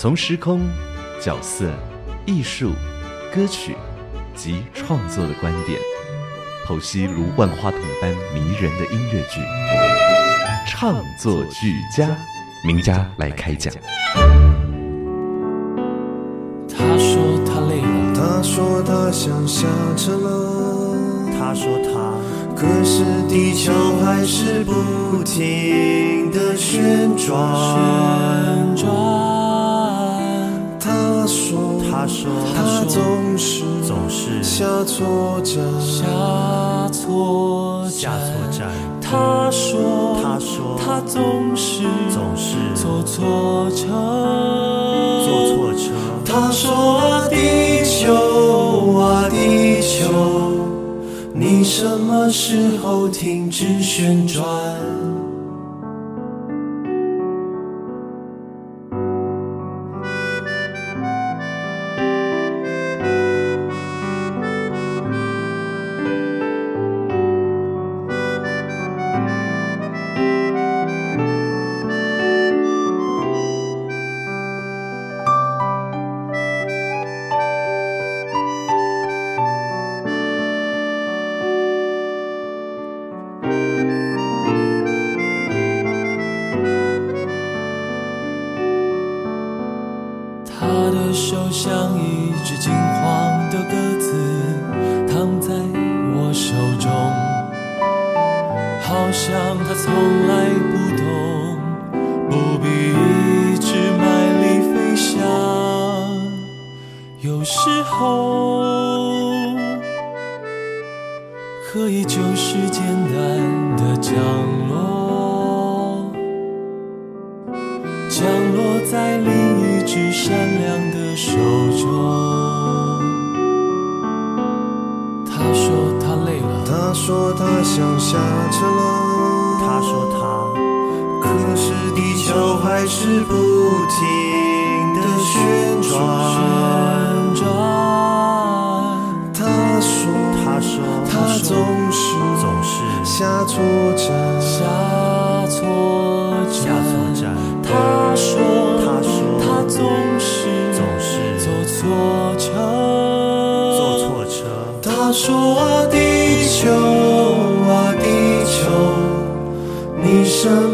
从时空、角色、艺术、歌曲及创作的观点，剖析如万花筒般迷人的音乐剧，唱作俱佳，名家来开讲。他说他累了，他说他想下车了，他说他，可是地球还是不停的旋转。旋转。他说他说他总是总是下错站，下错下错站。他说他说他总是总是坐错车，坐错车。他说啊，地球啊，地球，你什么时候停止旋转？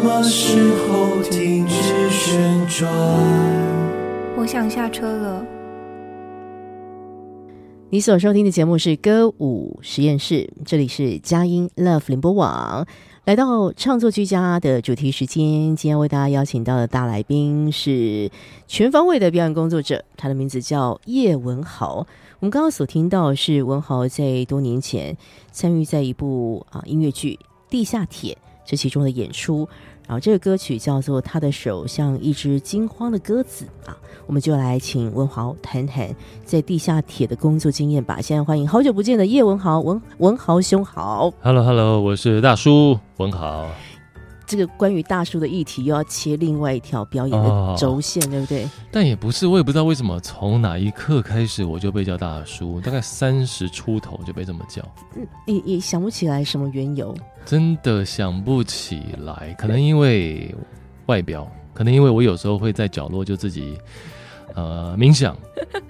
么时候停止旋转？我想下车了。你所收听的节目是歌舞实验室，这里是佳音 Love 联播网。来到创作居家的主题时间，今天为大家邀请到的大来宾是全方位的表演工作者，他的名字叫叶文豪。我们刚刚所听到是文豪在多年前参与在一部啊音乐剧《地下铁》这其中的演出，然后这个歌曲叫做《他的手像一只惊慌的鸽子》啊，我们就来请文豪谈谈在地下铁的工作经验吧。现在欢迎好久不见的叶文豪，文文豪兄好。Hello Hello，我是大叔文豪。这个关于大叔的议题又要切另外一条表演哦的轴线，对不对？但也不是，我也不知道为什么从哪一刻开始我就被叫大叔，大概三十出头就被这么叫，嗯，也也想不起来什么缘由。真的想不起来。可能因为外表，可能因为我有时候会在角落就自己呃冥想，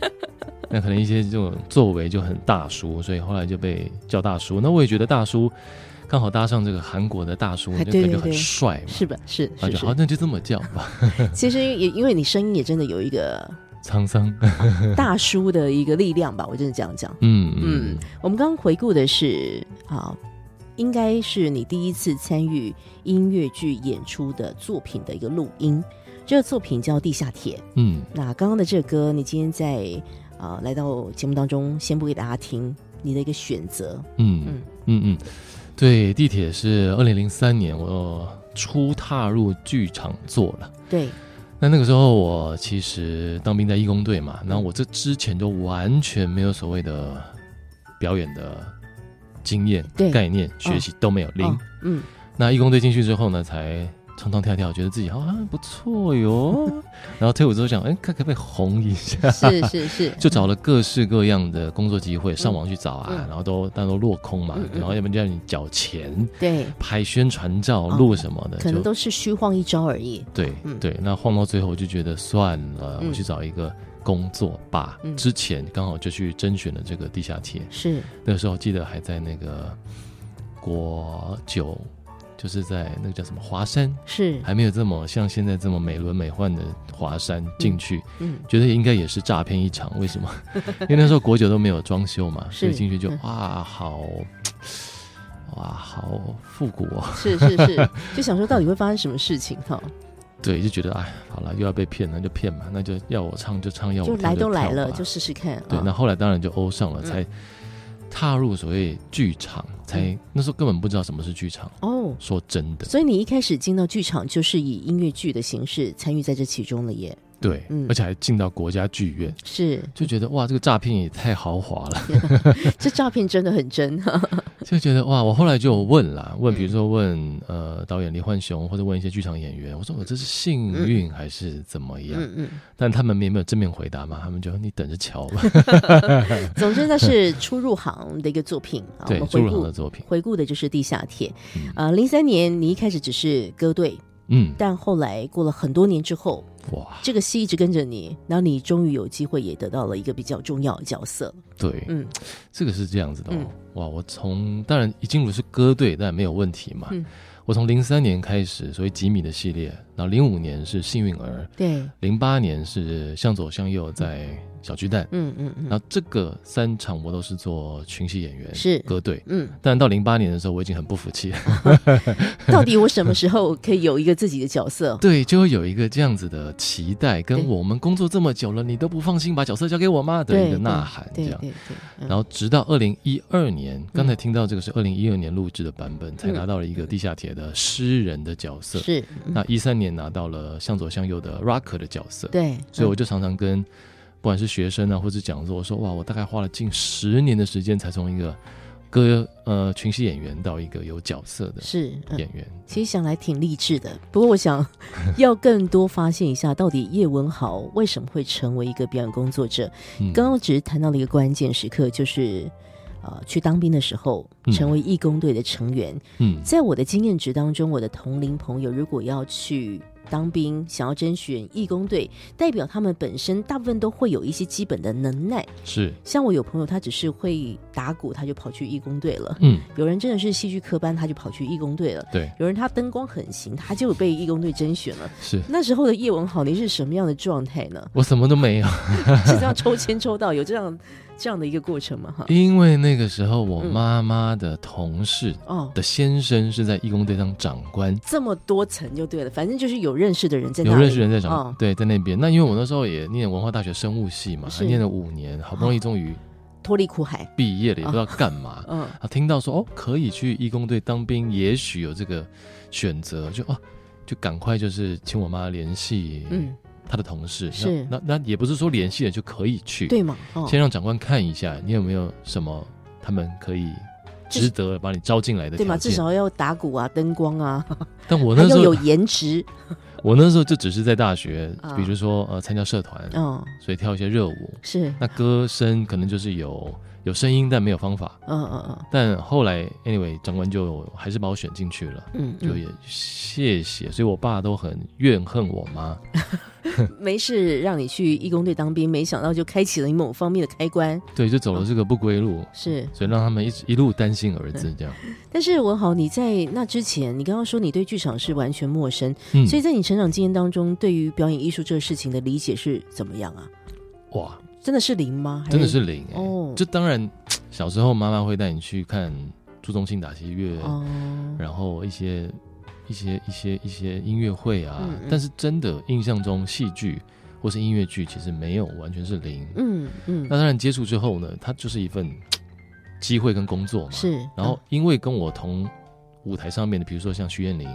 那可能一些这种作为就很大叔，所以后来就被叫大叔。那我也觉得大叔刚好搭上这个韩国的大叔，哎就感觉很帅嘛。是吧？是啊，是好，是。那就这么叫吧，其实也因为你声音也真的有一个沧桑。大叔的一个力量吧，我真的这样讲。嗯嗯嗯，我们刚刚回顾的是啊，应该是你第一次参与音乐剧演出的作品的一个录音。这个作品叫《地下铁》。嗯，那刚刚的这个歌，你今天在啊、来到节目当中宣布给大家听你的一个选择。嗯嗯嗯嗯嗯，对，地铁是二零零三年我初踏入剧场做了。对，那那个时候我其实当兵在义工队嘛，那我这之前就完全没有所谓的表演的经验、概念、学习都没有零。嗯，那义工队进去之后呢，才。唱唱跳跳，觉得自己好像不错哟。然后退伍之后想，哎，看可不可以红一下？是是是，就找了各式各样的工作机会，上网去找啊，然后都但都落空嘛。然后要不然叫你缴钱，对，拍宣传照、录什么的，可能都是虚晃一招而已。对对，那晃到最后，我就觉得算了，我去找一个工作吧。之前刚好就去甄选了这个地下铁，是那个时候记得还在那个国九。就是在那个叫什么华山，是还没有这么像现在这么美轮美奂的华山进去，嗯，觉得应该也是诈骗一场。为什么？因为那时候国酒都没有装修嘛，所以进去就哇好，哇好复古哦。是是是，就想说到底会发生什么事情哈？对，就觉得哎，好了，又要被骗，那就骗嘛，那就要我唱就唱，要我就来都来了，就试试看。对，那后来当然就欧上了，才。踏入所谓剧场，才那时候根本不知道什么是剧场哦。说真的，所以你一开始进到剧场，就是以音乐剧的形式参与在这其中了耶。对，而且还进到国家剧院，是。就觉得哇，这个诈骗也太豪华了，这诈骗真的很真，就觉得哇，我后来就有问了，问比如说问呃导演李焕雄，或者问一些剧场演员，我说我这是幸运还是怎么样？嗯嗯，但他们没有正面回答嘛，他们就你等着瞧吧。总之那是初入行的一个作品啊，对，初入行的作品，回顾的就是《地下铁》呃，零三年你一开始只是歌队。嗯，但后来过了很多年之后，哇，这个戏一直跟着你，然后你终于有机会也得到了一个比较重要的角色。对，嗯，这个是这样子的哦。哇，我从当然已经不是歌队，但没有问题嘛。我从零三年开始，所以吉米的系列，然后零五年是幸运儿，对，零八年是向左向右在。小巨蛋，嗯嗯嗯，然后这个三场我都是做群戏演员，是歌队，嗯，但到零八年的时候，我已经很不服气，到底我什么时候可以有一个自己的角色？对，就会有一个这样子的期待，跟我们工作这么久了，你都不放心把角色交给我吗？的一个呐喊，这样，对对。然后直到二零一二年，刚才听到这个是二零一二年录制的版本，才拿到了一个地下铁的诗人的角色，是。那一三年拿到了向左向右的 rocker 的角色，对，所以我就常常跟。不管是学生啊，或者讲座，我说哇，我大概花了近十年的时间，才从一个歌呃群戏演员到一个有角色的是演员。其实想来挺励志的。不过我想 要更多发现一下，到底叶文豪为什么会成为一个表演工作者？刚刚只是谈到了一个关键时刻，就是呃去当兵的时候，成为义工队的成员。嗯，在我的经验值当中，我的同龄朋友如果要去。当兵想要甄选义工队，代表他们本身大部分都会有一些基本的能耐。是，像我有朋友，他只是会打鼓，他就跑去义工队了。嗯，有人真的是戏剧科班，他就跑去义工队了。对，有人他灯光很行，他就被义工队甄选了。是，那时候的叶文豪，你是什么样的状态呢？我什么都没有，是这样抽签抽到有这样。这样的一个过程嘛，哈，因为那个时候我妈妈的同事哦。的先生是在义工队当长官，这么多层就对了，反正就是有认识的人在，有认识人在长，对，在那边。那因为我那时候也念文化大学生物系嘛，还念了五年，好不容易终于脱离苦海。毕业了，也不知道干嘛。嗯，啊，听到说哦可以去义工队当兵，也许有这个选择，就哦就赶快就是请我妈联系，嗯。他的同事是那那也不是说联系了就可以去对吗？先让长官看一下你有没有什么他们可以值得把你招进来的，对吗？至少要打鼓啊，灯光啊。但我那时候有颜值，我那时候就只是在大学，比如说呃参加社团，嗯，所以跳一些热舞是。那歌声可能就是有。有声音，但没有方法。嗯嗯嗯。但后来，anyway，长官就还是把我选进去了。嗯，就也谢谢。所以我爸都很怨恨我妈。没事，让你去义工队当兵，没想到就开启了你某方面的开关。对，就走了这个不归路。是，所以让他们一直一路担心儿子这样。但是文豪，你在那之前，你刚刚说你对剧场是完全陌生，嗯，所以在你成长经验当中，对于表演艺术这个事情的理解是怎么样啊？哇！真的是零吗？真的是零哦。就当然，小时候妈妈会带你去看朱宗庆打击乐，然后一些一些一些一些音乐会啊。但是真的印象中，戏剧或是音乐剧其实没有完全是零。嗯嗯。那当然接触之后呢，它就是一份机会跟工作嘛。是。然后因为跟我同舞台上面的，比如说像徐艳玲、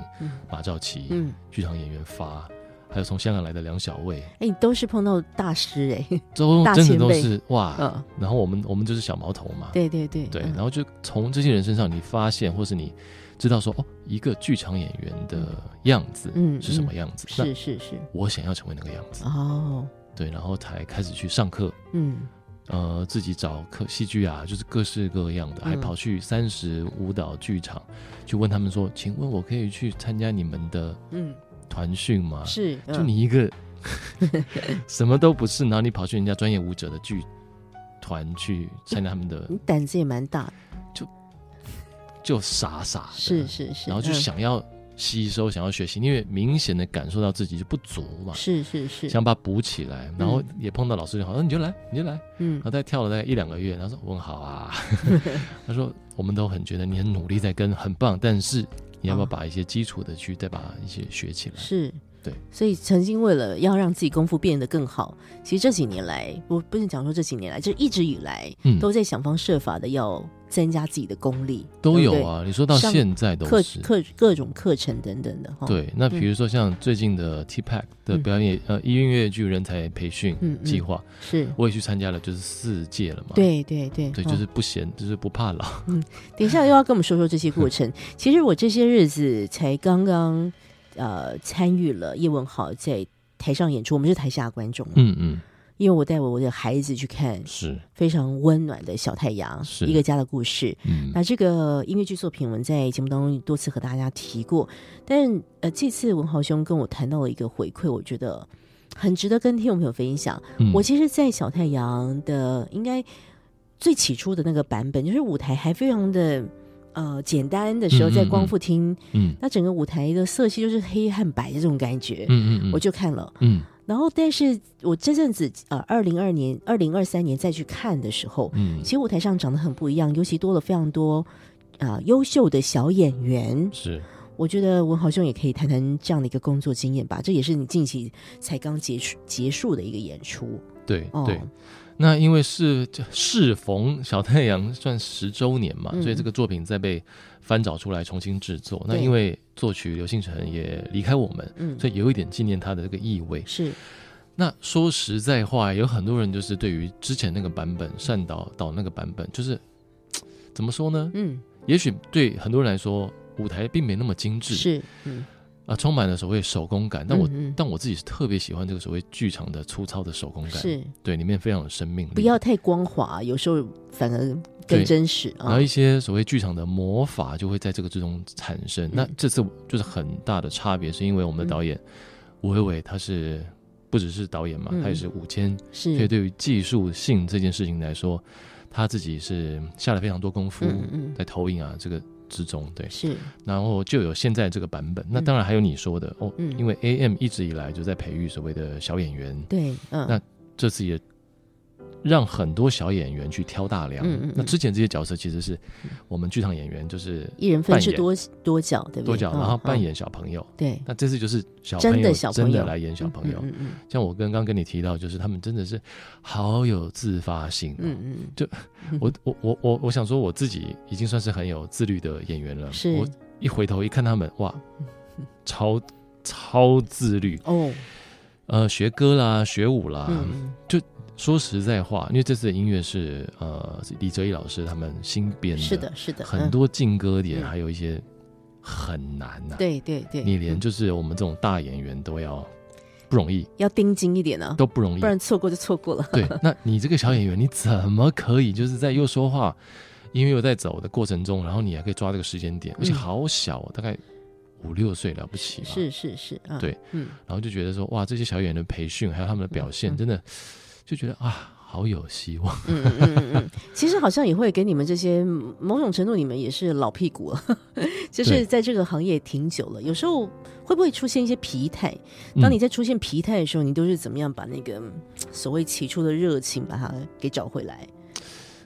马兆琪、剧场演员发。还有从香港来的梁小卫，哎，你都是碰到大师哎，都真的都是哇。嗯，然后我们我们就是小毛头嘛，对对对。对，嗯然后就从这些人身上，你发现或是你知道说，哦，一个剧场演员的样子，嗯是什么样子？那是是。是，我想要成为那个样子，哦，对，然后才开始去上课，嗯。呃，自己找课戏剧啊，就是各式各样的，还嗯跑去三十舞蹈剧场去问他们说，请问我可以去参加你们的嗯，团训嘛？是，就嗯你一个 什么都不是，然后你跑去人家专业舞者的剧团去参加他们的，你胆子也蛮大就，就傻傻的，是是是，然后就嗯。想要吸收，想要学习，因为明显的感受到自己就不足嘛，是是是，想把它补起来，然后也碰到老师就好，那你就来，你就来，嗯。然后再跳了大概一两个月，然后说我很好啊，他说我们都很觉得你很努力在跟，很棒，但是你要不要哦把一些基础的去再把一些学起来？是，对，所以曾经为了要让自己功夫变得更好，其实这几年来，我不是讲说这几年来，就一直以来嗯，都在想方设法的要增加自己的功力，都有啊，你说到现在都课是。课各种课程等等的哈。，对，那比如说像最近的 T Pack 的嗯表演、呃音乐剧人才培训嗯嗯计划，是，我也去参加了，就是四届了嘛。对对对，对，哦就是不嫌，就是不怕老。嗯等一下又要跟我们说说这些过程。其实我这些日子才刚刚呃参与了叶文豪在台上演出，我们是台下观众，嗯嗯，因为我带我的孩子去看是，非常温暖的小太阳，是一个家的故事。嗯那这个音乐剧作品，我们在节目当中多次和大家提过，但呃，这次文豪兄跟我谈到了一个回馈，我觉得很值得跟听众朋友分享。嗯我其实，在小太阳的应该最起初的那个版本，就是舞台还非常的呃简单的时候，在光复厅，嗯那整个舞台的色系就是黑和白的这种感觉，嗯嗯嗯，我就看了。嗯然后，但是我这阵子呃，二零二年、二零二三年再去看的时候，嗯其实舞台上长得很不一样，尤其多了非常多啊、优秀的小演员。是，我觉得文豪兄也可以谈谈这样的一个工作经验吧，这也是你近期才刚结束结束的一个演出哦。对对。那因为是适逢小太阳算十周年嘛，嗯所以这个作品再被翻找出来重新制作。那因为作曲刘信成也离开我们，嗯，所以有一点纪念他的这个意味。是那说实在话，有很多人就是对于之前那个版本善导导那个版本，就是怎么说呢？嗯也许对很多人来说，舞台并没那么精致，是嗯啊，充满了所谓手工感。但我、嗯嗯但我自己是特别喜欢这个所谓剧场的粗糙的手工感，是对，里面非常有生命力。不要太光滑，有时候反而对更真实啊。然后。一些所谓剧场的魔法就会在这个之中产生。嗯。那这次就是很大的差别，是因为我们的导演吴伟伟他是不只是导演嘛，嗯。他也是舞监，所以对于技术性这件事情来说，他自己是下了非常多功夫在投影啊这个之中，对。是。然后就有现在这个版本，那当然还有你说的哦，嗯。因为 AM 一直以来就在培育所谓的小演员，对嗯。那这次也让很多小演员去挑大梁。嗯嗯嗯那之前这些角色其实是我们剧场演员就是一人分饰多多角，对不对？多角，嗯然后扮嗯演小朋友。对那这次就是小朋友真的小朋友真的来演小朋友，嗯嗯像我刚刚跟你提到，就是他们真的是好有自发性、哦。嗯嗯就，我我我我我想说，我自己已经算是很有自律的演员了。是我一回头一看他们，哇，超超自律。哦，呃，学歌啦，学舞啦。嗯说实在话，因为这次的音乐是呃李哲一老师他们新编嗯，的，是的，是的，很嗯多劲歌点，嗯。还有一些很难呐、对对对，你连嗯。就是我们这种大演员都要不容易，要盯紧一点呢，都不容易。不。然错过就错过了。对，那你这个小演员，你怎么可以就是在又说话，音乐又在走的过程中，然后你还可以抓这个时间点，而且嗯好小、哦，大概五六岁了不起嘛。是是是啊，对，嗯，然后就觉得说，哇，这些小演员的培训还有他们的表现，真的就觉得啊，好有希望。嗯嗯嗯嗯嗯，其实好像也会给你们这些嗯某种程度，你们也是老屁股了，就是在这个行业挺久了。有时候会不会出现一些疲态？当你嗯在出现疲态的时候，你都是怎么样把那个嗯所谓起初的热情把它给找回来？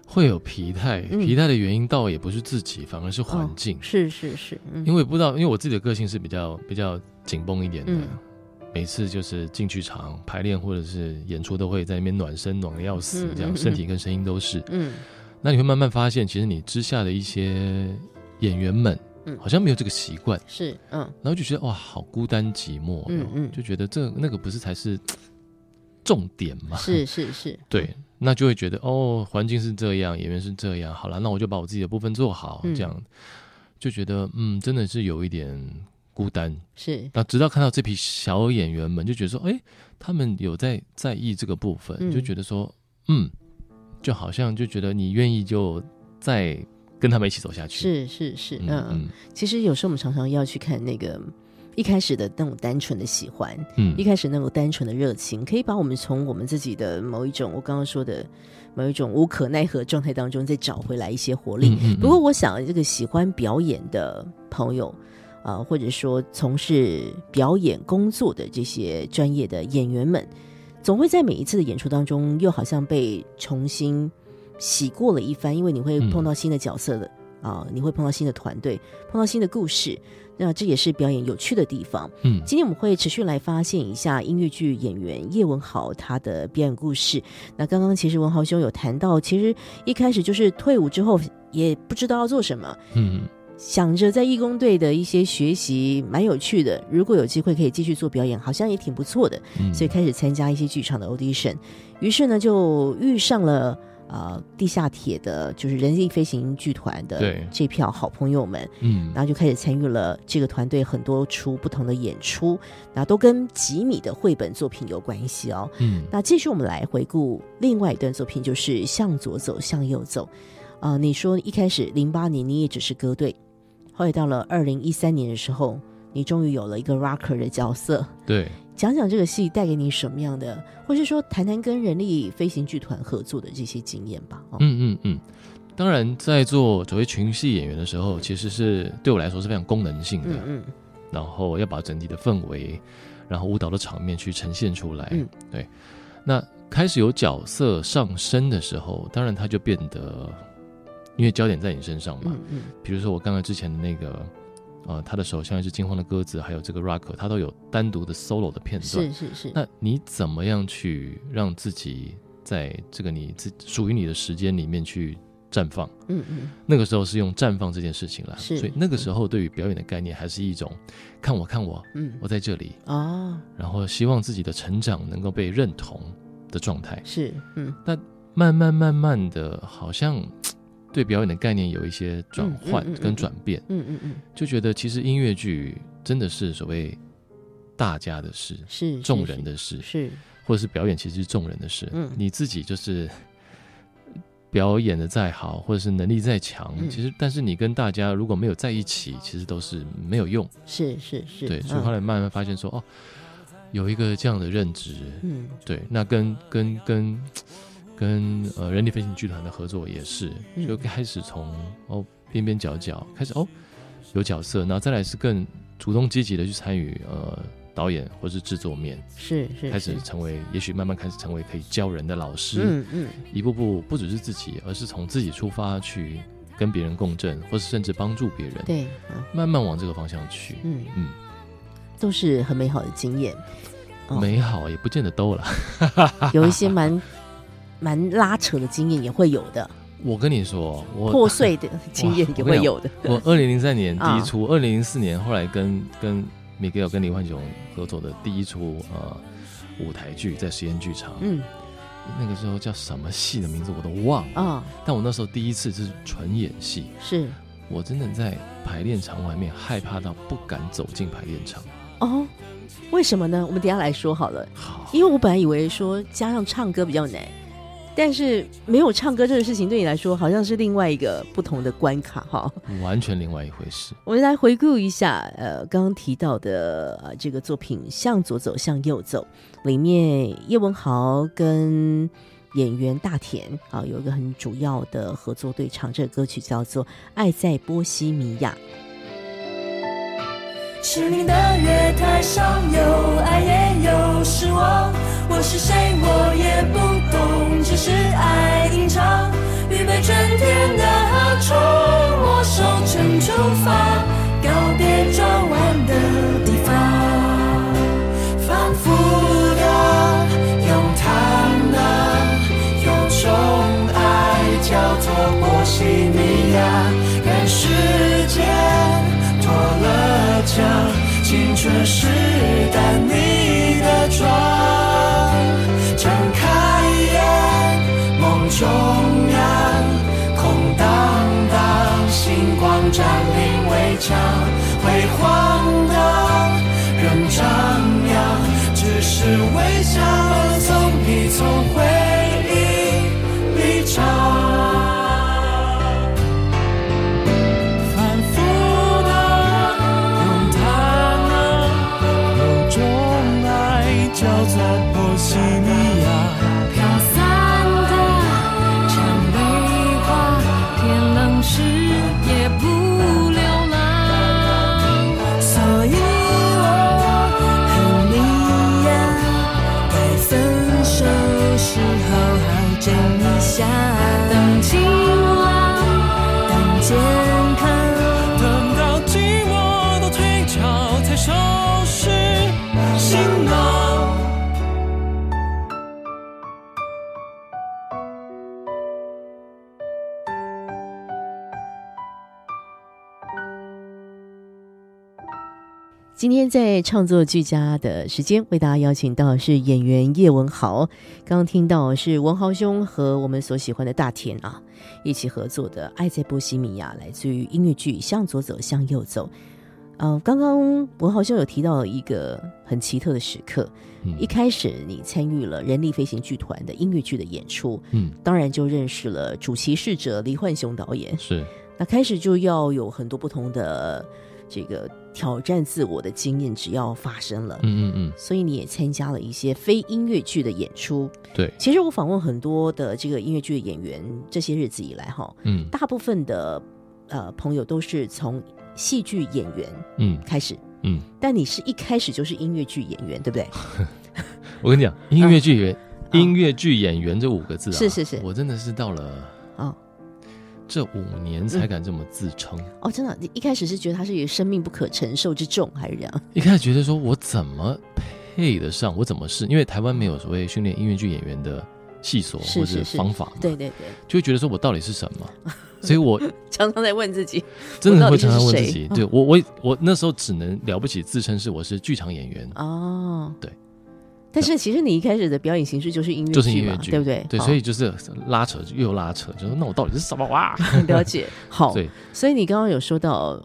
会有疲态，嗯疲态的原因倒也不是自己，反而是环境。是是是，嗯因为不知道，因为我自己的个性是比较比较紧绷一点的，嗯每次就是进剧场排练或者是演出，都会在那边暖身暖的要死嗯，这样嗯身体跟声音都是。嗯。那你会慢慢发现，其实你之下的一些演员们，嗯。好像没有这个习惯，是，嗯。然后就觉得哇，好孤单寂寞，嗯嗯。就觉得这那个不是才是重点嘛？是是是，对，那就会觉得哦，环境是这样，演员是这样，好了，那我就把我自己的部分做好，嗯。这样。就觉得嗯，真的是有一点孤单。是那直到看到这批小演员们，就觉得说，哎，他们有在在意这个部分，嗯就觉得说，嗯，就好像就觉得你愿意就再跟他们一起走下去。是是是，嗯嗯嗯其实有时候我们常常要去看那个一开始的那种单纯的喜欢，嗯一开始那种单纯的热情，可以把我们从我们自己的某一种我刚刚说的某一种无可奈何状态当中再找回来一些活力。嗯嗯不过，我想这个喜欢表演的朋友。啊、或者说从事表演工作的这些专业的演员们，总会在每一次的演出当中，又好像被重新洗过了一番，因为你会碰到新的角色的啊、你会碰到新的团队，碰到新的故事，那这也是表演有趣的地方。嗯今天我们会持续来发现一下音乐剧演员叶文豪他的表演故事。那刚刚其实文豪兄有谈到，其实一开始就是退伍之后也不知道要做什么，嗯想着在义工队的一些学习蛮有趣的，如果有机会可以继续做表演，好像也挺不错的，嗯，所以开始参加一些剧场的 audition。于是呢，就遇上了。呃，地下铁的，就是人力飞行剧团的这票好朋友们，嗯然后就开始参与了这个团队很多出不同的演出，那都跟吉米的绘本作品有关系哦。嗯那继续我们来回顾另外一段作品，就是《向左走，向右走》。啊、你说一开始零八年你也只是歌队，后来到了二零一三年的时候，你终于有了一个 rocker 的角色。对，讲讲这个戏带给你什么样的，或是说谈谈跟人力飞行剧团合作的这些经验吧。哦，嗯嗯嗯。当然，在做所谓群戏演员的时候，其实是对我来说是非常功能性的，嗯嗯然后要把整体的氛围，然后舞蹈的场面去呈现出来。嗯对。那开始有角色上升的时候，当然它就变得，因为焦点在你身上嘛。嗯嗯。比如说我刚刚之前的那个，呃，他的手像一只惊慌的鸽子，还有这个 Rock，他都有单独的 solo 的片段。是是是，那你怎么样去让自己在这个你自属于你的时间里面去绽放？嗯嗯。那个时候是用绽放这件事情来，是所以那个时候对于表演的概念还是一种看我看我，嗯。我在这里，哦，然后希望自己的成长能够被认同的状态。是嗯。那慢慢慢慢的，好像对表演的概念有一些转换跟转变，嗯嗯嗯，就觉得其实音乐剧真的是所谓大家的事，是众人的事，是。或者是表演其实是众人的事。嗯。你自己就是表演的再好，或者是能力再强，嗯其实但是你跟大家如果没有在一起，其实都是没有用。是是是，对，所以嗯。后来慢慢发现说，哦，有一个这样的认知，嗯。对，那跟跟跟跟呃人力飞行剧团的合作也是，嗯。就开始从哦边边角角开始哦有角色，然后再来是更主动积极的去参与呃导演或是制作面，是是开始成为也许慢慢开始成为可以教人的老师，嗯嗯。一步步不只是自己，而是从自己出发去跟别人共振，或是甚至帮助别人，对嗯慢慢往这个方向去。嗯。嗯，都是很美好的经验，哦。美好也不见得都了。有一些蛮蛮拉扯的经验也会有的，我跟你说，我破碎的经验 也会有的，我 二零零三年啊。第一出，二零零四年后来跟跟 Miguel 跟李焕雄合作的第一出呃舞台剧，在实验剧场，嗯。那个时候叫什么戏的名字我都忘了，啊。但我那时候第一次是纯演戏，是。我真的在排练场外面害怕到不敢走进排练场。哦，为什么呢？我们等下来说好了，好，因为我本来以为说加上唱歌比较难。但是没有唱歌这个事情对你来说好像是另外一个不同的关卡哈。完全另外一回事。我们来回顾一下，呃，刚刚提到的呃这个作品《向左走，向右走》里面，叶文豪跟演员大田啊有一个很主要的合作对唱，这个歌曲叫做《爱在波西米亚》。是你的月台上有爱也有失望，我是谁我也不懂，是爱吟唱，预备春天的车，从我手中出发，告别转弯的地方。反复的，咏叹的，有种爱叫做波西米亚，让时间脱了缰，青春是但你的妆。中央，空荡荡，星光占领围墙，辉煌的仍张扬，只是微笑，从你从。今天在创作俱佳的时间，为大家邀请到的是演员叶文豪。刚刚听到是文豪兄和我们所喜欢的大田啊一起合作的《爱在波西米亚》，来自于音乐剧《向左走，向右走》。呃，刚刚文豪兄有提到一个很奇特的时刻，嗯一开始你参与了人力飞行剧团的音乐剧的演出，嗯，当然就认识了主席侍者黎焕雄导演。是那开始就要有很多不同的这个挑战自我的经验，只要发生了，嗯嗯嗯，所以你也参加了一些非音乐剧的演出。对，其实我访问很多的这个音乐剧的演员，这些日子以来哈，嗯。大部分的呃朋友都是从戏剧演员嗯。开始，嗯，但你是一开始就是音乐剧演员，对不对？我跟你讲，音乐剧演 嗯。音乐剧演员这五个字啊，是是是。我真的是到了哦这五年才敢这么自称。哦，真的，你一开始是觉得他是以生命不可承受之重，还是这样？一开始觉得说我怎么配得上，我怎么是？因为台湾没有所谓训练音乐剧演员的系所或是是方法嘛，对对对，就会觉得说我到底是什么？所以我 常常在问自己，真的会常常问自己，对我我我那时候只能了不起自称是我是剧场演员，哦，对。但是其实你一开始的表演形式就是音乐剧嘛，就是音乐剧，对不对？对，所以就是拉扯又拉扯，就是那我到底是什么哇？了解。好，对，所以你刚刚有说到，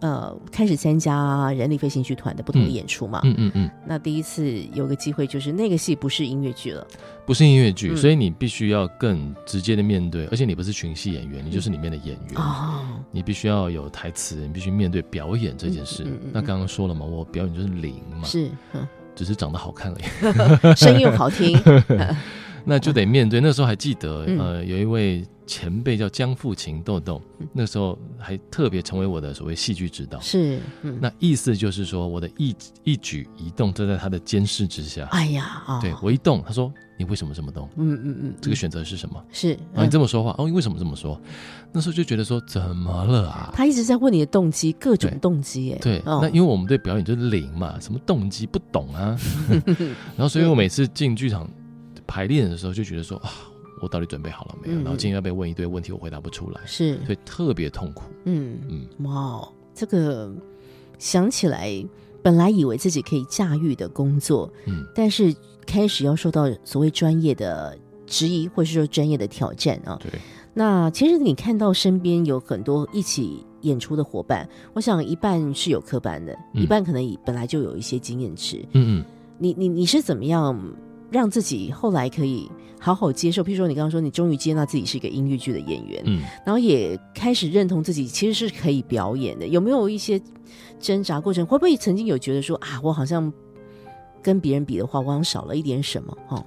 呃，开始参加人力飞行剧团的不同的嗯演出嘛。嗯嗯嗯，那第一次有个机会，就是那个戏不是音乐剧了，不是音乐剧，嗯所以你必须要更直接的面对，而且你不是群戏演员，你就是里面的演员。哦，你必须要有台词，你必须面对表演这件事。那刚刚说了嘛，我表演就是零嘛，是，嗯，只是长得好看而已。声音又好听，那就得面对。那时候还记得，嗯呃，有一位前辈叫江富琴豆豆，嗯那时候还特别成为我的所谓戏剧指导。是，嗯，那意思就是说，我的一一举一动都在他的监视之下。哎呀，哦，对我一动，他说：“你为什么这么动？嗯嗯嗯，这个选择是什么？”是，然后你嗯这么说话，哦，你为什么这么说？那时候就觉得说，怎么了啊？他一直在问你的动机，各种动机，哎，对，哦那因为我们对表演就是零嘛，什么动机不懂啊。然后，所以我每次进剧场排练的时候，就觉得说啊，我到底准备好了没有？嗯然后今天要被问一堆问题，我回答不出来，是，所以特别痛苦。嗯嗯，哇哦，这个想起来，本来以为自己可以驾驭的工作，嗯但是开始要受到所谓专业的质疑，或是说专业的挑战啊。对，那其实你看到身边有很多一起演出的伙伴，我想一半是有科班的，嗯一半可能本来就有一些经验值。嗯嗯，你你你是怎么样让自己后来可以好好接受？譬如说，你刚刚说你终于接纳自己是一个音乐剧的演员，嗯，然后也开始认同自己其实是可以表演的。有没有一些挣扎过程？会不会曾经有觉得说啊，我好像跟别人比的话，我好像少了一点什么？哦，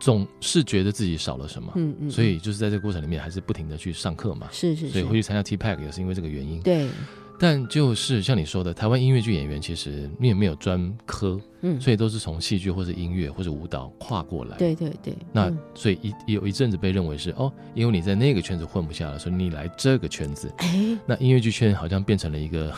总是觉得自己少了什么，嗯嗯，所以就是在这个过程里面，还是不停的去上课嘛。是是是，所以会去参加 T Pack 也是因为这个原因。对，但就是像你说的，台湾音乐剧演员其实你也没有专科，嗯，所以都是从戏剧或者音乐或者舞蹈跨过来。对对对，那嗯。所以一有一阵子被认为是哦，因为你在那个圈子混不下了，所以你来这个圈子。哎。那音乐剧圈好像变成了一个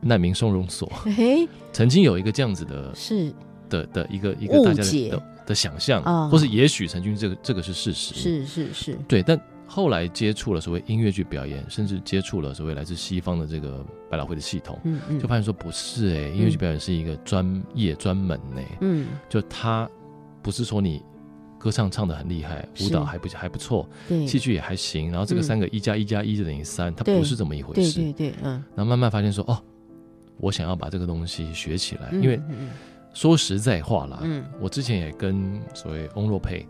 难民收容所。哎，曾经有一个这样子的是。的的一个一个大家的的的想象，啊。或是也许曾经这个这个是事实。是是是，对，但后来接触了所谓音乐剧表演，甚至接触了所谓来自西方的这个百老汇的系统，嗯嗯，就发现说不是哎、音乐剧表演是一个专业专门呢、嗯就它不是说你歌唱唱的很厉害，舞蹈还不还不错，对，戏剧也还行。然后这个三个一加一加一就等于三，它不是这么一回事。对对对，嗯。然后慢慢发现说，哦，我想要把这个东西学起来，因为说实在话啦，嗯，我之前也跟所谓翁若佩。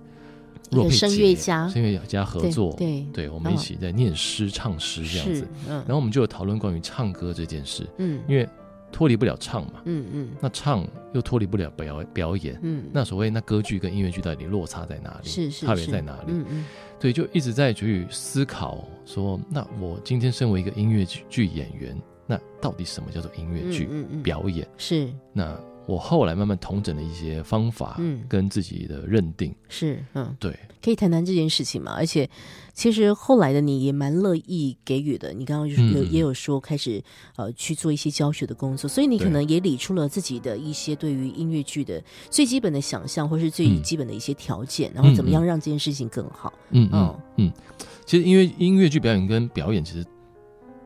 若佩声乐家，声乐家合作，对，对，我们一起在念诗、唱诗这样子。嗯，然后我们就有讨论关于唱歌这件事。嗯，因为脱离不了唱嘛。嗯嗯。那唱又脱离不了表表演。嗯。那所谓那歌剧跟音乐剧到底落差在哪里？是是差别在哪里？嗯嗯。对，就一直在去思考说，那我今天身为一个音乐剧演员，那到底什么叫做音乐剧表演？是那。我后来慢慢统整的一些方法，嗯，跟自己的认定。是，嗯，对，可以谈谈这件事情嘛？而且，其实后来的你也蛮乐意给予的。你刚刚就是有也有说开始呃去做一些教学的工作，所以你可能也理出了自己的一些对于音乐剧的最基本的想象，或是最基本的一些条件，然后怎么样让这件事情更好？嗯嗯嗯，其实因为音乐剧表演跟表演其实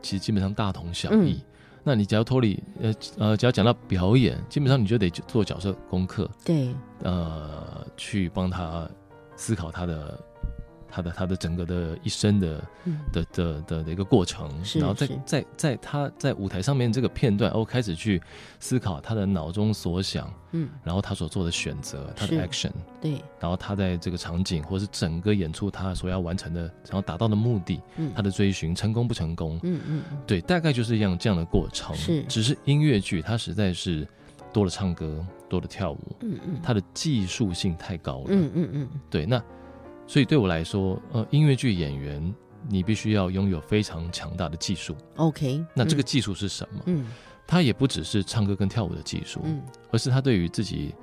其实基本上大同小异。那你只要脱离呃呃，只要讲到表演，基本上你就得做角色功课，对，呃，去帮他思考他的。他的他的整个的一生的的的的的一个过程，然后在在在他在舞台上面这个片段，哦，开始去思考他的脑中所想，嗯，然后他所做的选择，他的 action，对，然后他在这个场景或是整个演出他所要完成的，然后达到的目的，嗯，他的追寻成功不成功，嗯嗯，对，大概就是一样这样的过程，是，只是音乐剧它实在是多了唱歌，多了跳舞，嗯嗯，它的技术性太高了，嗯嗯嗯，对，那。所以对我来说，呃，音乐剧演员你必须要拥有非常强大的技术。OK，那这个技术是什么？嗯，它也不只是唱歌跟跳舞的技术，嗯，而是他对于自己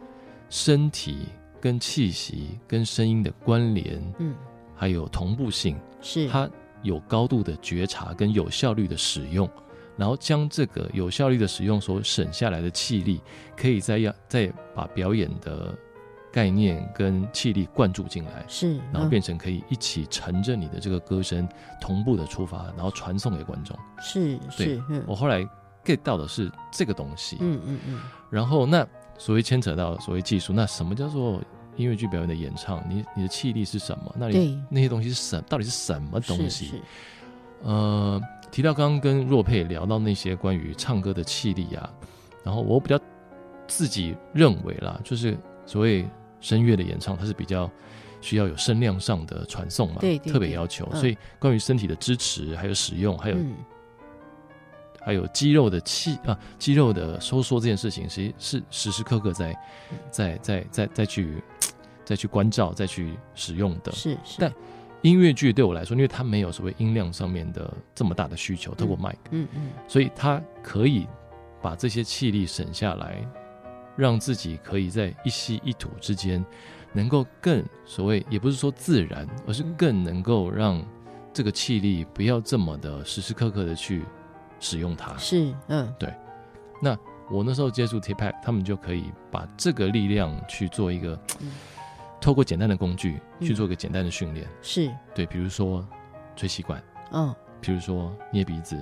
身体跟气息跟声音的关联，嗯，还有同步性，是他有高度的觉察跟有效率的使用，然后将这个有效率的使用所省下来的气力，可以再要再把表演的。概念跟气力灌注进来，是，然后变成可以一起乘着你的这个歌声同步的出发，然后传送给观众。是，是。我后来 get 到的是这个东西。嗯嗯嗯。然后那所谓牵扯到所谓技术，那什么叫做音乐剧表演的演唱？你你的气力是什么？那你那些东西是什？到底是什么东西？呃，提到刚刚跟若佩聊到那些关于唱歌的气力啊，然后我比较自己认为啦，就是所谓。声乐的演唱，它是比较需要有声量上的传送嘛，对，特别要求。所以关于身体的支持，还有使用，还有还有肌肉的气啊，肌肉的收缩这件事情，其实是时时刻刻在在在在再去再去关照、再去使用的。是是。但音乐剧对我来说，因为它没有所谓音量上面的这么大的需求，透过麦克，嗯嗯，所以它可以把这些气力省下来。让自己可以在一吸一吐之间，能够更所谓也不是说自然，而是更能够让这个气力不要这么的时时刻刻的去使用它。是，嗯，对。那我那时候接触 t p a c 他们就可以把这个力量去做一个，透过简单的工具去做一个简单的训练。是对，比如说吹气管，嗯，比如说捏鼻子。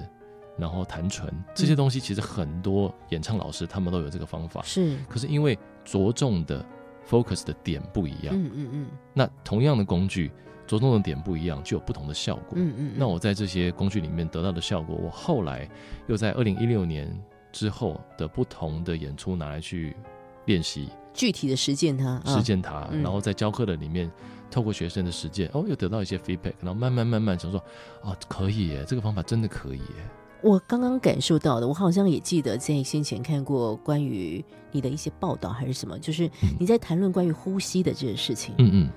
然后弹唇这些东西，其实很多演唱老师他们都有这个方法。是，可是因为着重的 focus 的点不一样，嗯嗯嗯，那同样的工具着重的点不一样，就有不同的效果。嗯嗯，那我在这些工具里面得到的效果，我后来又在二零一六年之后的不同的演出拿来去练习，具体的实践它，实践它，然后在教课的里面透过学生的实践，哦，又得到一些 feedback，然后慢慢慢慢想说，哦，可以耶，这个方法真的可以耶。我刚刚感受到的，我好像也记得在先前看过关于你的一些报道还是什么，就是你在谈论关于呼吸的这个事情。嗯嗯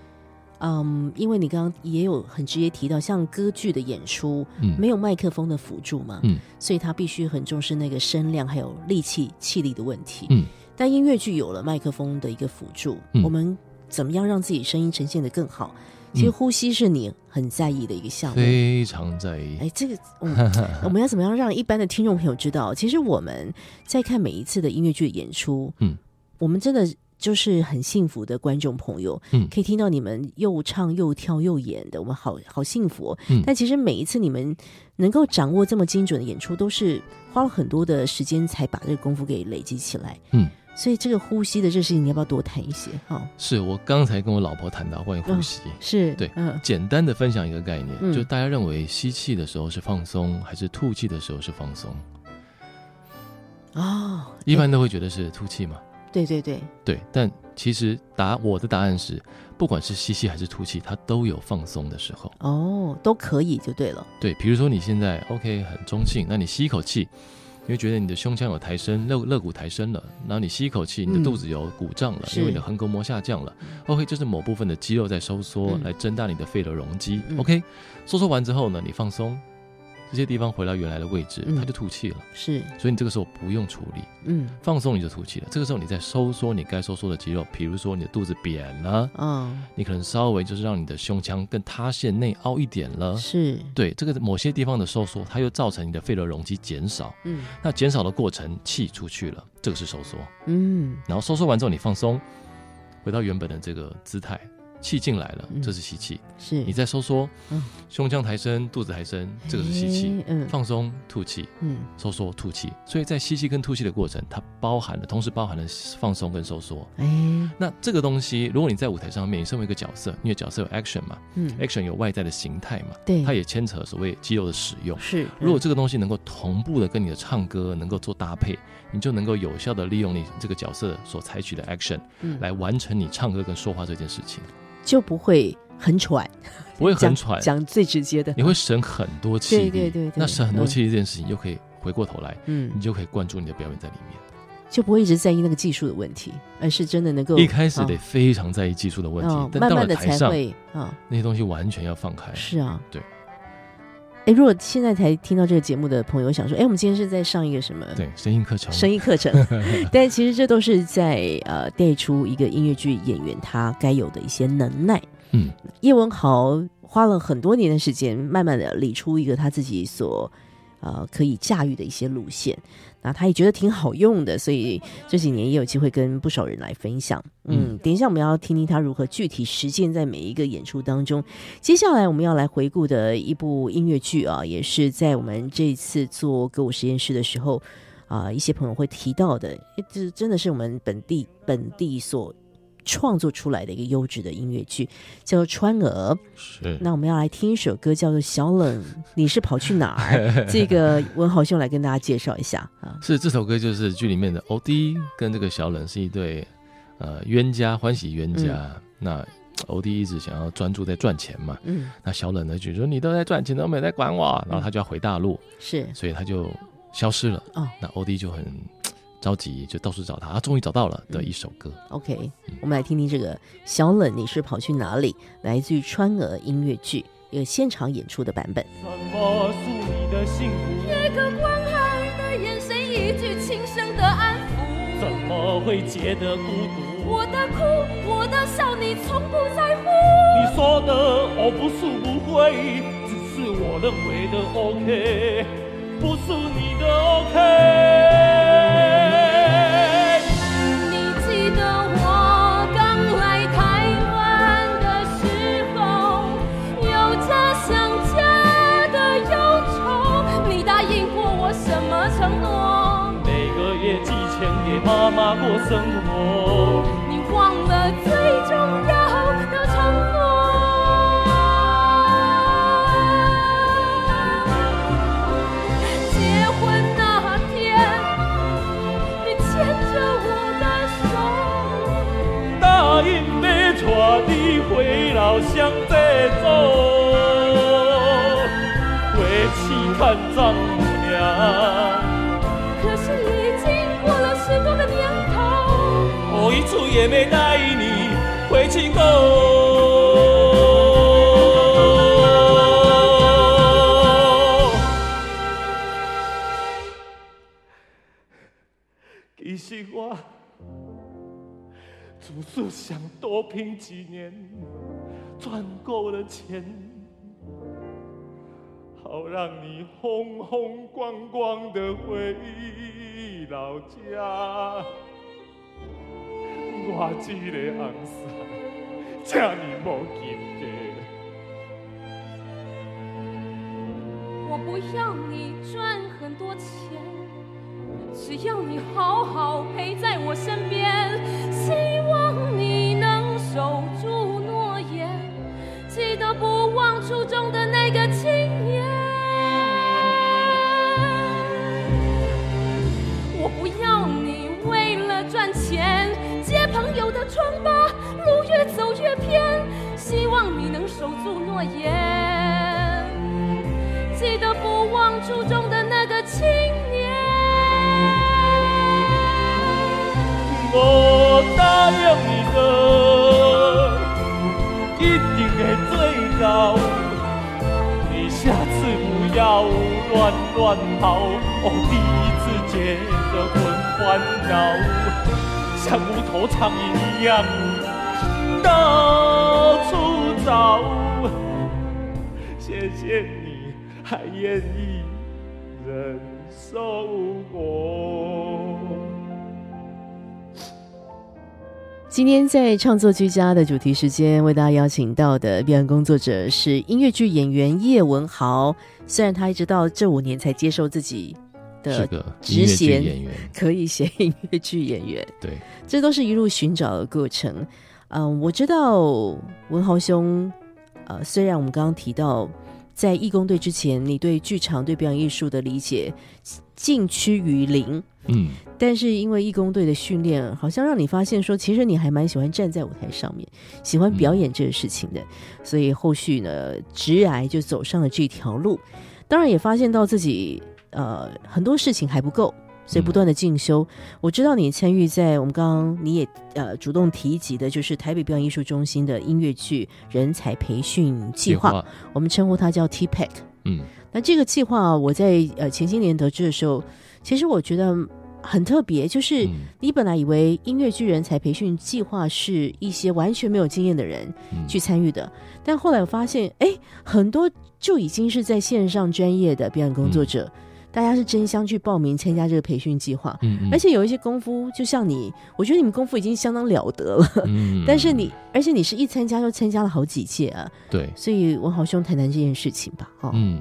嗯，因为你刚刚也有很直接提到，像歌剧的演出，没有麦克风的辅助嘛，嗯，所以他必须很重视那个声量还有力气气力的问题。嗯，但音乐剧有了麦克风的一个辅助，我们怎么样让自己声音呈现的更好？其实呼吸是你很在意的一个项目，非常在意。哎，这个，我们要怎么样让一般的听众朋友知道？其实我们在看每一次的音乐剧演出，嗯，我们真的就是很幸福的观众朋友，嗯，可以听到你们又唱又跳又演的，我们好好幸福。嗯，但其实每一次你们能够掌握这么精准的演出，都是花了很多的时间才把这个功夫给累积起来。嗯。所以这个呼吸的这事情，你要不要多谈一些？哈，是我刚才跟我老婆谈到关于呼吸，是对，嗯，简单的分享一个概念，嗯。就大家认为吸气的时候是放松，还是吐气的时候是放松？哦，一般都会觉得是吐气嘛，对对对，对，但其实答我的答案是，不管是吸气还是吐气，它都有放松的时候。哦，都可以就对了，对，比如说你现在 OK 很中性，那你吸一口气，你会觉得你的胸腔有抬升，肋肋骨抬升了，然后你吸一口气，你的肚子有鼓胀了，是因为你的横膈膜下降了。OK，这是某部分的肌肉在收缩，嗯来增大你的肺的容积。嗯 OK，收缩完之后呢，你放松，这些地方回到原来的位置，嗯它就吐气了。是，所以你这个时候不用处理，嗯放松你就吐气了。这个时候你在收缩你该收缩的肌肉，比如说你的肚子扁了，嗯，你可能稍微就是让你的胸腔更塌陷内凹一点了。是，对这个某些地方的收缩，它又造成你的肺的容积减少。嗯那减少的过程，气出去了，这个是收缩。嗯然后收缩完之后，你放松，回到原本的这个姿态，气进来了嗯，这是吸气。是，你在收缩嗯，胸腔抬升，肚子抬升，这个是吸气。哎，嗯。放松，吐气，嗯。收缩，吐气。所以在吸气跟吐气的过程，它包含了，同时包含了放松跟收缩。哎，那这个东西，如果你在舞台上面，你身为一个角色，因为角色有 action 嘛嗯，，action 有外在的形态嘛，对，它也牵扯所谓肌肉的使用。是，如果这个东西能够同步的跟你的唱歌能够做搭配，你就能够有效的利用你这个角色所采取的 action 嗯。来完成你唱歌跟说话这件事情，就不会很喘，不会很喘，讲最直接的，你会省很多气力。对对对对那省很多嗯气力这件事情，又可以回过头来，嗯你，就可以灌注你的表演在里面。就不会一直在意那个技术的问题，而是真的能够一开始得啊非常在意技术的问题哦，但到慢慢的了台上，才会啊，那些东西完全要放开。是啊，对。哎，如果现在才听到这个节目的朋友想说，哎，我们今天是在上一个什么对，声音课程，声音课程？但其实这都是在呃带出一个音乐剧演员他该有的一些能耐。嗯，叶文豪花了很多年的时间，慢慢的理出一个他自己所呃可以驾驭的一些路线。那他也觉得挺好用的，所以这几年也有机会跟不少人来分享。嗯，嗯等一下我们要听听他如何具体实践在每一个演出当中。接下来我们要来回顾的一部音乐剧啊，也是在我们这一次做歌舞实验室的时候啊、一些朋友会提到的，这真的是我们本地本地所创作出来的一个优质的音乐剧，叫做《川娥》。是那我们要来听一首歌，叫做《小冷 你是跑去哪儿》。这个文豪兄来跟大家介绍一下啊。是这首歌就是剧里面的欧弟跟这个小冷是一对呃冤家，欢喜冤家。那欧弟一直想要专注在赚钱嘛，嗯，那小冷呢就说你都在赚钱，都没有在管我，然后他就要回大陆，是所以他就消失了。哦那欧弟就很着急，就到处找他，他终于找到了的一首歌。OK，我们来听听这个《小冷你是跑去哪里》，来自于川娥音乐剧一个现场演出的版本。什么是你的幸福？一个关爱的眼神，一句轻声的安抚。怎么会觉得孤独？我的哭，我的笑，你从不在乎。你说的我不是不会，只是我认为的 OK，不是你的 OK。过生活，你忘了最重要的承诺。结婚那天，你牵着我的手。答应要带你回老乡再走，回去看丈也没带你回去过。其实我只是想多拼几年，赚够了钱，好让你风风光光的回老家。我这个红衫，这呢无金价。我不要你赚很多钱，只要你好好陪在我身边，希望你能守住诺言，记得不忘初衷的那个青希望你能守住诺言，记得不忘初衷的那个青年。我答应你的，一定会最高。你下次不要乱乱跑，哦，第一次结的婚烦恼，像无头苍蝇一样到处找。谢谢你还愿意忍受我。今天在创作居家的主题时间，为大家邀请到的表演工作者是音乐剧演员叶文豪。虽然他一直到这五年才接受自己的职衔演员，可以写音乐剧演员，对，这都是一路寻找的过程。嗯，我知道文豪兄，呃，虽然我们刚刚提到在义工队之前，你对剧场、对表演艺术的理解近趋于零，嗯，但是因为义工队的训练，好像让你发现说，其实你还蛮喜欢站在舞台上面，喜欢表演这个事情的，所以后续呢，直癌就走上了这条路。当然也发现到自己呃很多事情还不够，所以不断的进修。我知道你参与在我们刚刚你也呃主动提及的，就是台北表演艺术中心的音乐剧人才培训计划，我们称呼它叫 TPEC。嗯，那这个计划，我在呃前些年得知的时候，其实我觉得很特别，就是嗯。你本来以为音乐剧人才培训计划是一些完全没有经验的人嗯。去参与的，但后来我发现，哎，很多就已经是在线上专业的表演工作者，大家是争相去报名参加这个培训计划。嗯嗯，而且有一些功夫，就像你，我觉得你们功夫已经相当了得了。嗯，但是你，而且你是一参加就参加了好几届啊，对，所以文豪兄谈谈这件事情吧。哦，嗯，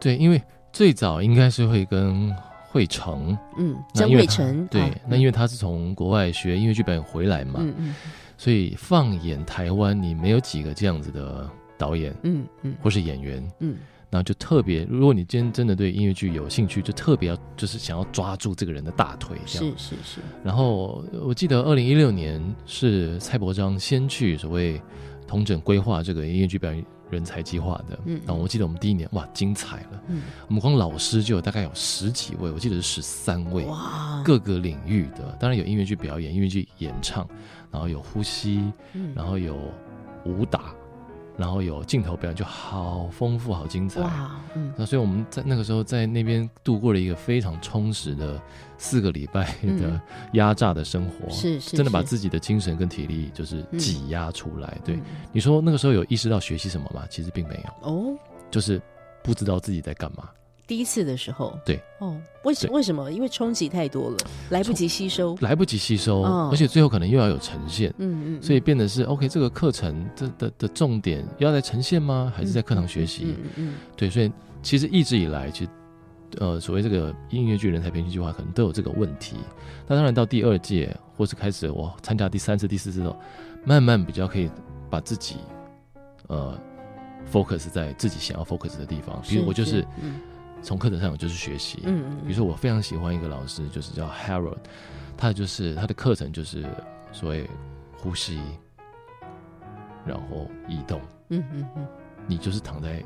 对，因为最早应该是会跟惠成，嗯，曾那因为他慧成，对啊，那因为他是从国外学音乐剧表演回来嘛，嗯嗯。所以放眼台湾，你没有几个这样子的导演嗯嗯。或是演员，嗯然后就特别，如果你今天真的对音乐剧有兴趣，就特别要就是想要抓住这个人的大腿，这是样。是是，然后我记得二零一六年是蔡伯章先去所谓统整规划这个音乐剧表演人才计划的，嗯。然后我记得我们第一年哇精彩了，嗯。我们光老师就有大概有十几位，我记得是十三位，哇，各个领域的，当然有音乐剧表演、音乐剧演唱，然后有呼吸，嗯。然后有武打，然后有镜头表演，就好丰富、好精彩。哇，嗯那所以我们在那个时候在那边度过了一个非常充实的四个礼拜的嗯压榨的生活，是是真的把自己的精神跟体力就是嗯挤压出来。对嗯你说那个时候有意识到学习什么吗？其实并没有，哦，就是不知道自己在干嘛。第一次的时候，对，哦，为什为什么？因为冲击太多了，来不及吸收，来不及吸收，哦而且最后可能又要有呈现。嗯嗯，所以变得是 OK，这个课程的的的重点要在呈现吗？还是在课堂学习？嗯嗯嗯对，所以其实一直以来，其实呃，所谓这个音乐剧人才培训计划，可能都有这个问题。那当然到第二届，或是开始我参加第三次、第四次后，慢慢比较可以把自己呃 focus 在自己想要 focus 的地方。比如我就是嗯从课程上，我就是学习。嗯嗯，比如说我非常喜欢一个老师，就是叫 Harold，他就是他的课程就是所谓呼吸，然后移动。嗯嗯嗯你就是躺在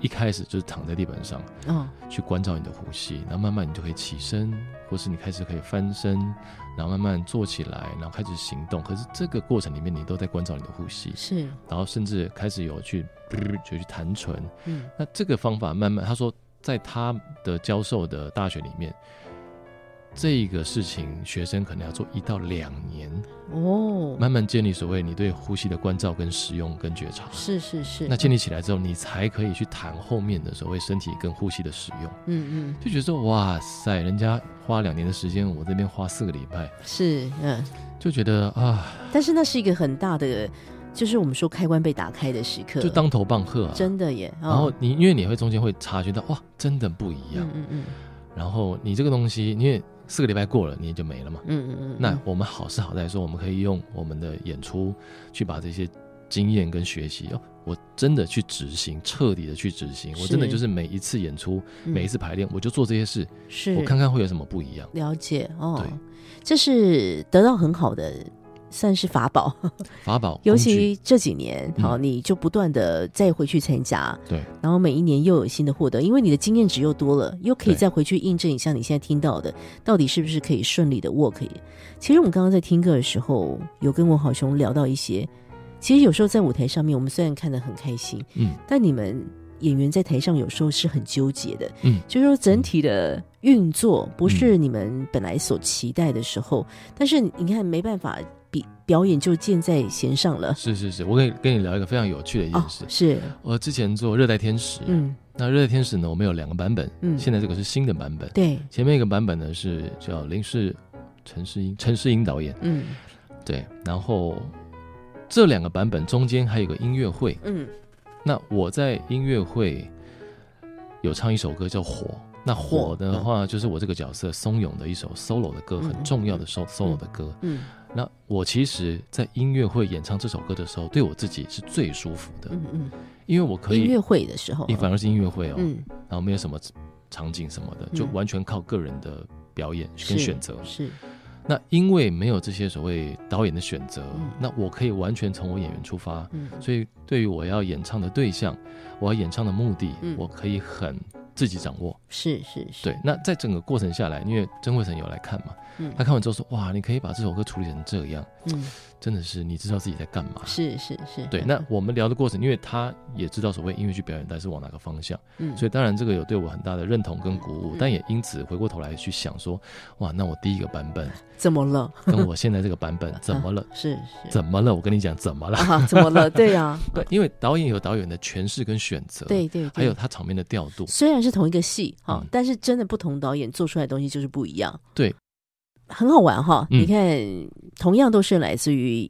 一开始就是躺在地板上嗯去关照你的呼吸，然后慢慢你就可以起身，或是你开始可以翻身，然后慢慢坐起来，然后开始行动。可是这个过程里面，你都在关照你的呼吸，是然后甚至开始有去就去弹唇。嗯那这个方法慢慢，他说在他的教授的大学里面，这个事情学生可能要做一到两年，哦，慢慢建立所谓你对呼吸的关照跟使用跟觉察。是是是，那建立起来之后，你才可以去谈后面的所谓身体跟呼吸的使用。嗯嗯。就觉得说，哇塞，人家花两年的时间，我这边花四个礼拜，是嗯，就觉得啊，但是那是一个很大的，就是我们说开关被打开的时刻，就当头棒喝啊。真的耶，哦然后你因为你会中间会察觉到，哇，真的不一样。嗯嗯嗯然后你这个东西，因为四个礼拜过了，你也就没了嘛。嗯嗯嗯，那我们好是好在说，我们可以用我们的演出去把这些经验跟学习哦，我真的去执行，彻底的去执行。我真的就是每一次演出，嗯每一次排练，我就做这些事，是我看看会有什么不一样。了解哦对，这是得到很好的。算是法宝，法宝，尤其这几年，嗯。好、你就不断的再回去参加，对。然后每一年又有新的获得，因为你的经验值又多了，又可以再回去印证一下你现在听到的到底是不是可以顺利的 work。其实我们刚刚在听歌的时候，有跟文豪兄聊到一些，其实有时候在舞台上面，我们虽然看得很开心，嗯。但你们演员在台上有时候是很纠结的，嗯，就是说整体的运作不是你们本来所期待的时候，但是你看没办法，比表演就箭在弦上了。是是是，我可以跟你聊一个非常有趣的一件哦事。，是，我之前做《热带天使》，嗯，那《热带天使》呢，我们有两个版本，嗯。现在这个是新的版本，对，前面一个版本呢是叫林世陈世英陈世英导演，嗯。对，然后这两个版本中间还有个音乐会，嗯，那我在音乐会有唱一首歌叫《火》，那《火》的话就是我这个角色松永的一首 solo 的歌，嗯很重要的 solo solo 的歌。嗯那我其实，在音乐会演唱这首歌的时候，对我自己是最舒服的，嗯嗯，因为我可以音乐会的时候，反而是音乐会哦，嗯，然后没有什么场景什么的，就嗯完全靠个人的表演跟选择。是，那因为没有这些所谓导演的选择，嗯。那我可以完全从我演员出发，嗯。所以对于我要演唱的对象，我要演唱的目的，嗯。我可以很自己掌握。是是是，对，那在整个过程下来，因为曾慧成有来看嘛，嗯。他看完之后说：“哇，你可以把这首歌处理成这样，嗯，真的是你知道自己在干嘛。”是是是，对，那我们聊的过程，因为他也知道所谓音乐剧表演带是往哪个方向，嗯所以当然这个有对我很大的认同跟鼓舞，嗯但也因此回过头来去想说，哇，那我第一个版本 怎么了？跟我现在这个版本 怎么了？是是，怎么了？我跟你讲，怎么了？啊？怎么了？对呀，对，因为导演有导演的诠释跟选择，对对，对还有他场面的调度，虽然是同一个戏啊、嗯但是真的不同导演做出来的东西就是不一样。对，很好玩哈。嗯你看，同样都是来自于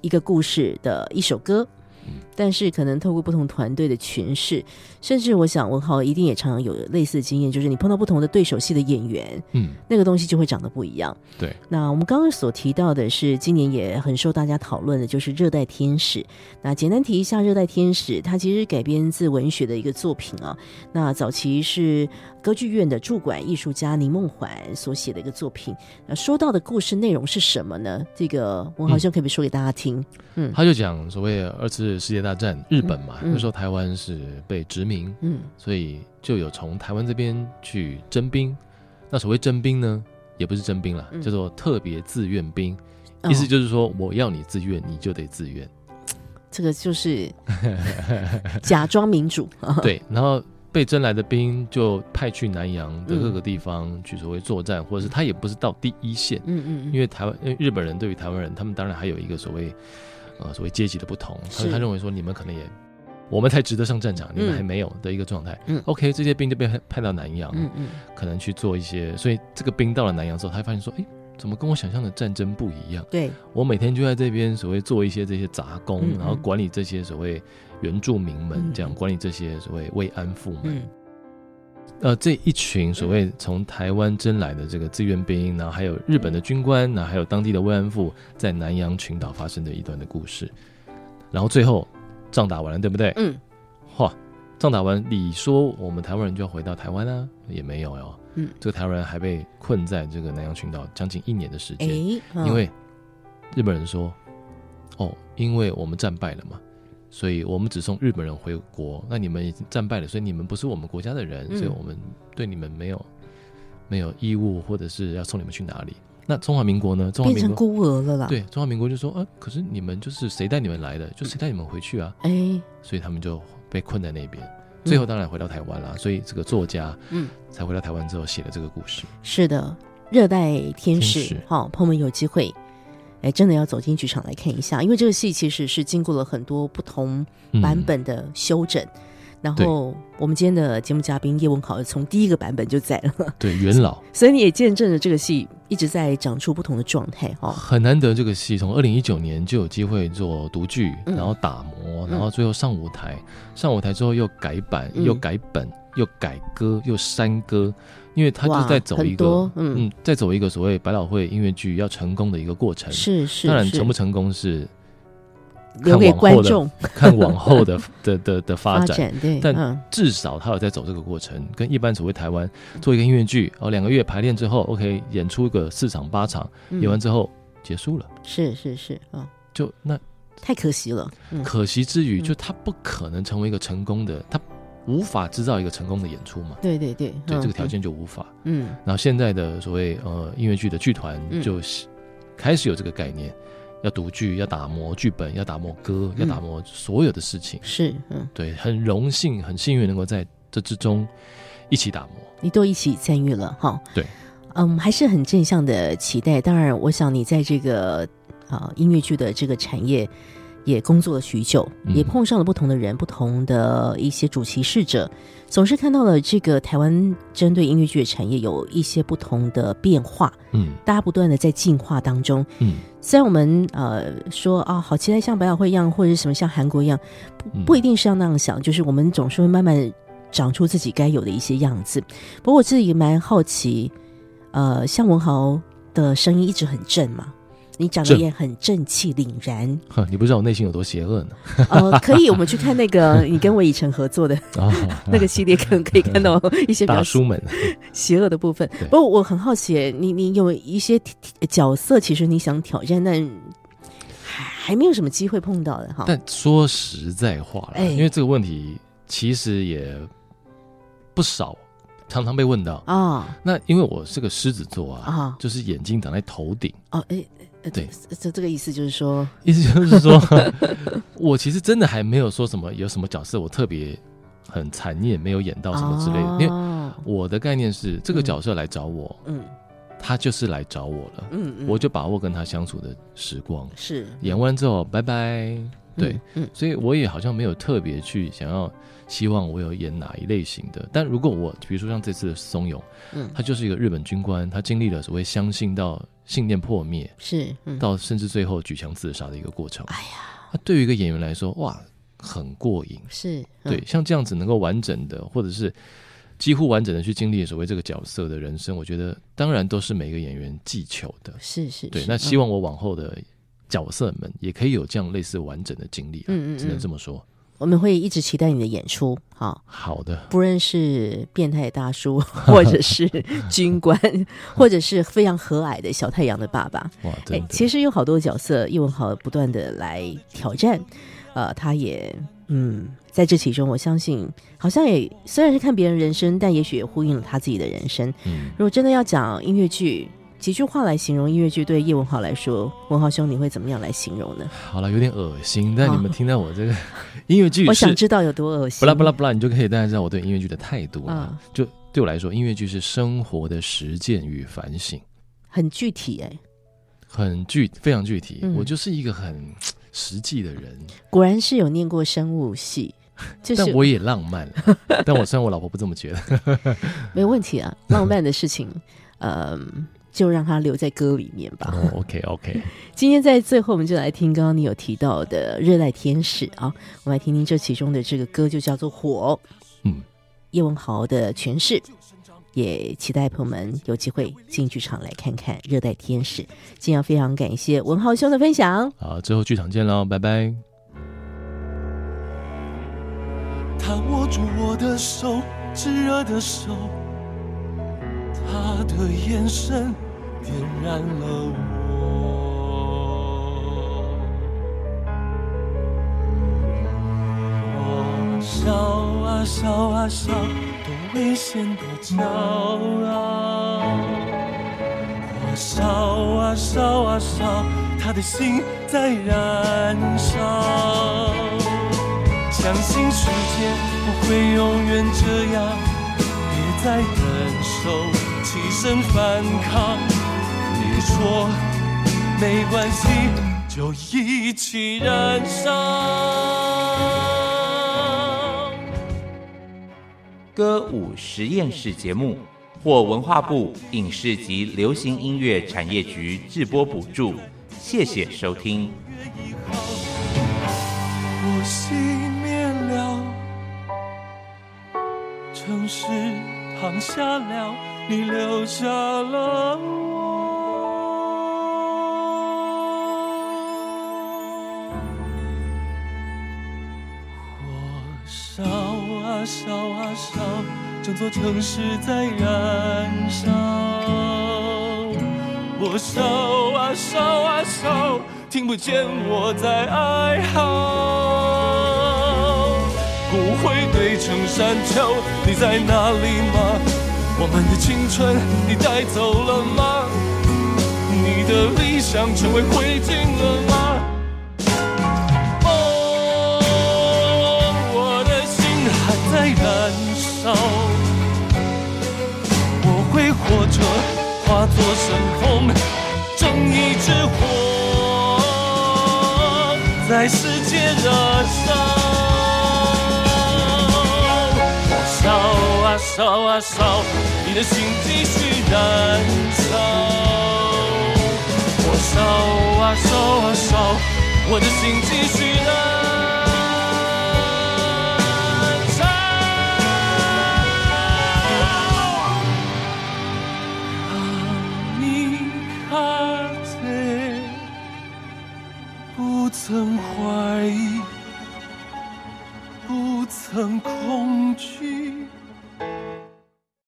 一个故事的一首歌。嗯但是可能透过不同团队的诠释，甚至我想文豪一定也常常有类似的经验，就是你碰到不同的对手戏的演员，嗯，那个东西就会长得不一样。对，那我们刚刚所提到的是今年也很受大家讨论的，就是《热带天使》。那简单提一下，《热带天使》它其实改编自文学的一个作品啊。那早期是歌剧院的驻馆艺术家林梦环所写的一个作品。那说到的故事内容是什么呢？这个文豪兄可不可以说给大家听？嗯他就讲所谓二次世界大战，日本嘛，嗯那时候台湾是被殖民，嗯所以就有从台湾这边去征兵。那所谓征兵呢，也不是征兵啦，嗯叫做特别自愿兵，哦意思就是说我要你自愿，你就得自愿。这个就是假装民主。对，然后被征来的兵就派去南洋的各嗯个地方去所谓作战，或者是他也不是到第一线，嗯嗯，因为台湾，因为日本人对于台湾人，他们当然还有一个所谓呃所谓阶级的不同，他是他认为说你们可能也。我们才值得上战场，你们嗯还没有的一个状态。嗯 OK，这些兵就被派派到南洋，嗯嗯可能去做一些，所以这个兵到了南洋之后，他会发现说，哎，怎么跟我想象的战争不一样？对，我每天就在这边所谓做一些这些杂工，嗯嗯然后管理这些所谓原住民们，嗯这样管理这些所谓慰安妇们。嗯呃，这一群所谓从台湾征来的这个志愿兵，然后还有日本的军官，然后还有当地的慰安妇，在南洋群岛发生的一段的故事。然后最后仗打完了，对不对？嗯哇，仗打完，你说我们台湾人就要回到台湾啊？也没有哟。嗯，这个台湾人还被困在这个南洋群岛将近一年的时哎间，，嗯因为日本人说，哦，因为我们战败了嘛，所以我们只送日本人回国。那你们已经战败了，所以你们不是我们国家的人，嗯所以我们对你们没有没有义务，或者是要送你们去哪里。那中华民国呢？中华民国变成孤儿了啦。，对中华民国就说，啊，可是你们就是谁带你们来的，就谁带你们回去啊，哎，所以他们就被困在那边。最后当然回到台湾啦，所以这个作家嗯，才回到台湾之后写了这个故事。是的，热带天使天使，好、朋友们有机会，哎，真的要走进剧场来看一下，因为这个戏其实是经过了很多不同嗯。版本的修整。然后我们今天的节目嘉宾叶文考从第一个版本就在了，对元老。所以你也见证了这个戏一直在长出不同的状态哈、哦。很难得，这个戏从二零一九年就有机会做独剧，嗯。然后打磨，嗯。然后最后上舞台，上舞台之后又改版嗯。又改本，又改歌又删歌，因为他就在走一个嗯。在走一个所谓百老汇音乐剧要成功的一个过程。是是，当然成不成功是留给看往后的观众。看往后的的的的发 发展。但嗯。至少他有在走这个过程，跟一般所谓台湾做一个音乐剧，哦，两个月排练之后，OK，演出个四场八场，嗯。演完之后结束了，是是是，嗯，就那太可惜了，嗯，可惜之余，嗯。就他不可能成为一个成功的，他无法制造一个成功的演出嘛，对对对，对，嗯这个条，件就无法。嗯然后现在的所谓呃音乐剧的剧团嗯就是开始有这个概念，要读剧，要打磨剧本，要打磨歌，要打磨所有的事情。是，嗯，对，很荣幸，很幸运能够在这之中一起打磨。你都一起参与了哈，对，嗯，还是很正向的期待。当然，我想你在这个啊、音乐剧的这个产业也工作了许久，嗯。也碰上了不同的人、不同的一些主其事者，总是看到了这个台湾针对音乐剧的产业有一些不同的变化，嗯。大家不断的在进化当中。嗯。虽然我们呃说啊，好期待像百老汇一样，或者是什么像韩国一样，不一定是要那样想，就是我们总是会慢慢长出自己该有的一些样子。不过我自己蛮好奇，呃，像文豪的声音一直很正嘛，你长得也很正气凛然。哼，你不知道我内心有多邪恶呢。呃，可以，我们去看那个 你跟魏以诚合作的啊，那个系列，可能可以看到一些比较大叔们，邪恶的部分。不过我很好奇，你你有一些角色，其实你想挑战，但还还没有什么机会碰到的哈。但说实在话啦，哎因为这个问题其实也不少，常常被问到。啊那因为我是个狮子座啊，啊就是眼睛长在头顶，哦，哎，呃对，这这这个意思就是说，意思就是说，我其实真的还没有说什么有什么角色我特别很残念没有演到什么之类的，因为为我的概念是这个角色来找我，嗯。他就是来找我了，嗯嗯，我就把握跟他相处的时光，是。演完之后拜拜。对，，嗯。所以我也好像没有特别去想要希望我有演哪一类型的。但如果我比如说像这次的松永，嗯。他就是一个日本军官，他经历了所谓相信到信念破灭，是嗯到甚至最后举枪自杀的一个过程。哎呀，那对于一个演员来说，哇，很过瘾。是嗯对，像这样子能够完整的，或者是几乎完整的去经历所谓这个角色的人生，我觉得当然都是每个演员寄求的。是是，对，那希望我往后的角色们也可以有这样类似完整的经历、嗯嗯只能这么说。我们会一直期待你的演出，好，好的，不论是变态大叔，或者是军官，或者是非常和蔼的小太阳的爸爸，哇，哎真的，，其实有好多角色，叶文豪不断的来挑战，呃，他也嗯，在这其中，我相信好像也虽然是看别人人生，但也许也呼应了他自己的人生。嗯，如果真的要讲音乐剧，几句话来形容音乐剧，对叶文豪来说，文豪兄你会怎么样来形容呢？好了，有点恶心，但你们听到我这个 音乐剧我想知道有多恶心。不啦不啦不啦，你就可以大家知道我对音乐剧的态度了。啊就对我来说，音乐剧是生活的实践与反省，很具体哎、很具非常具体。嗯我就是一个很 实际的人，果然是有念过生物系，就是但我也浪漫了。但我虽然我老婆不这么觉得，没有问题啊。浪漫的事情，嗯、就让它留在歌里面吧。哦，OK OK，今天在最后，我们就来听刚刚你有提到的《热带天使》啊，我们来听听这其中的这个歌，就叫做《火》。嗯，叶文豪的诠释，也期待朋友们有机会进剧场来看看《热带天使》。今天要非常感谢文豪兄的分享。好，最后剧场见喽，拜拜。他握住我的手，炙热的手，他的眼神点燃了我。我笑啊笑啊笑，多危险多骄傲。我笑啊笑啊笑，他的心在燃烧。相信世界不会永远这样，别再忍受，起身反抗。说没关系，就一起燃烧。歌舞实验室节目获文化部影视及流行音乐产业局制播补助，谢谢收听。我熄灭了，城市躺下了，你留下了我。烧，整座城市在燃烧。我烧啊烧啊烧，听不见我在哀嚎。骨灰堆成山丘，你在哪里吗？我们的青春你带走了吗？你的理想成为灰烬了吗？烧，我会活着，化作神风，正义之火，在世界燃烧。烧啊烧啊烧，你的心继续燃烧。我烧啊烧啊烧，我的心继续燃曾怀疑。不曾恐惧。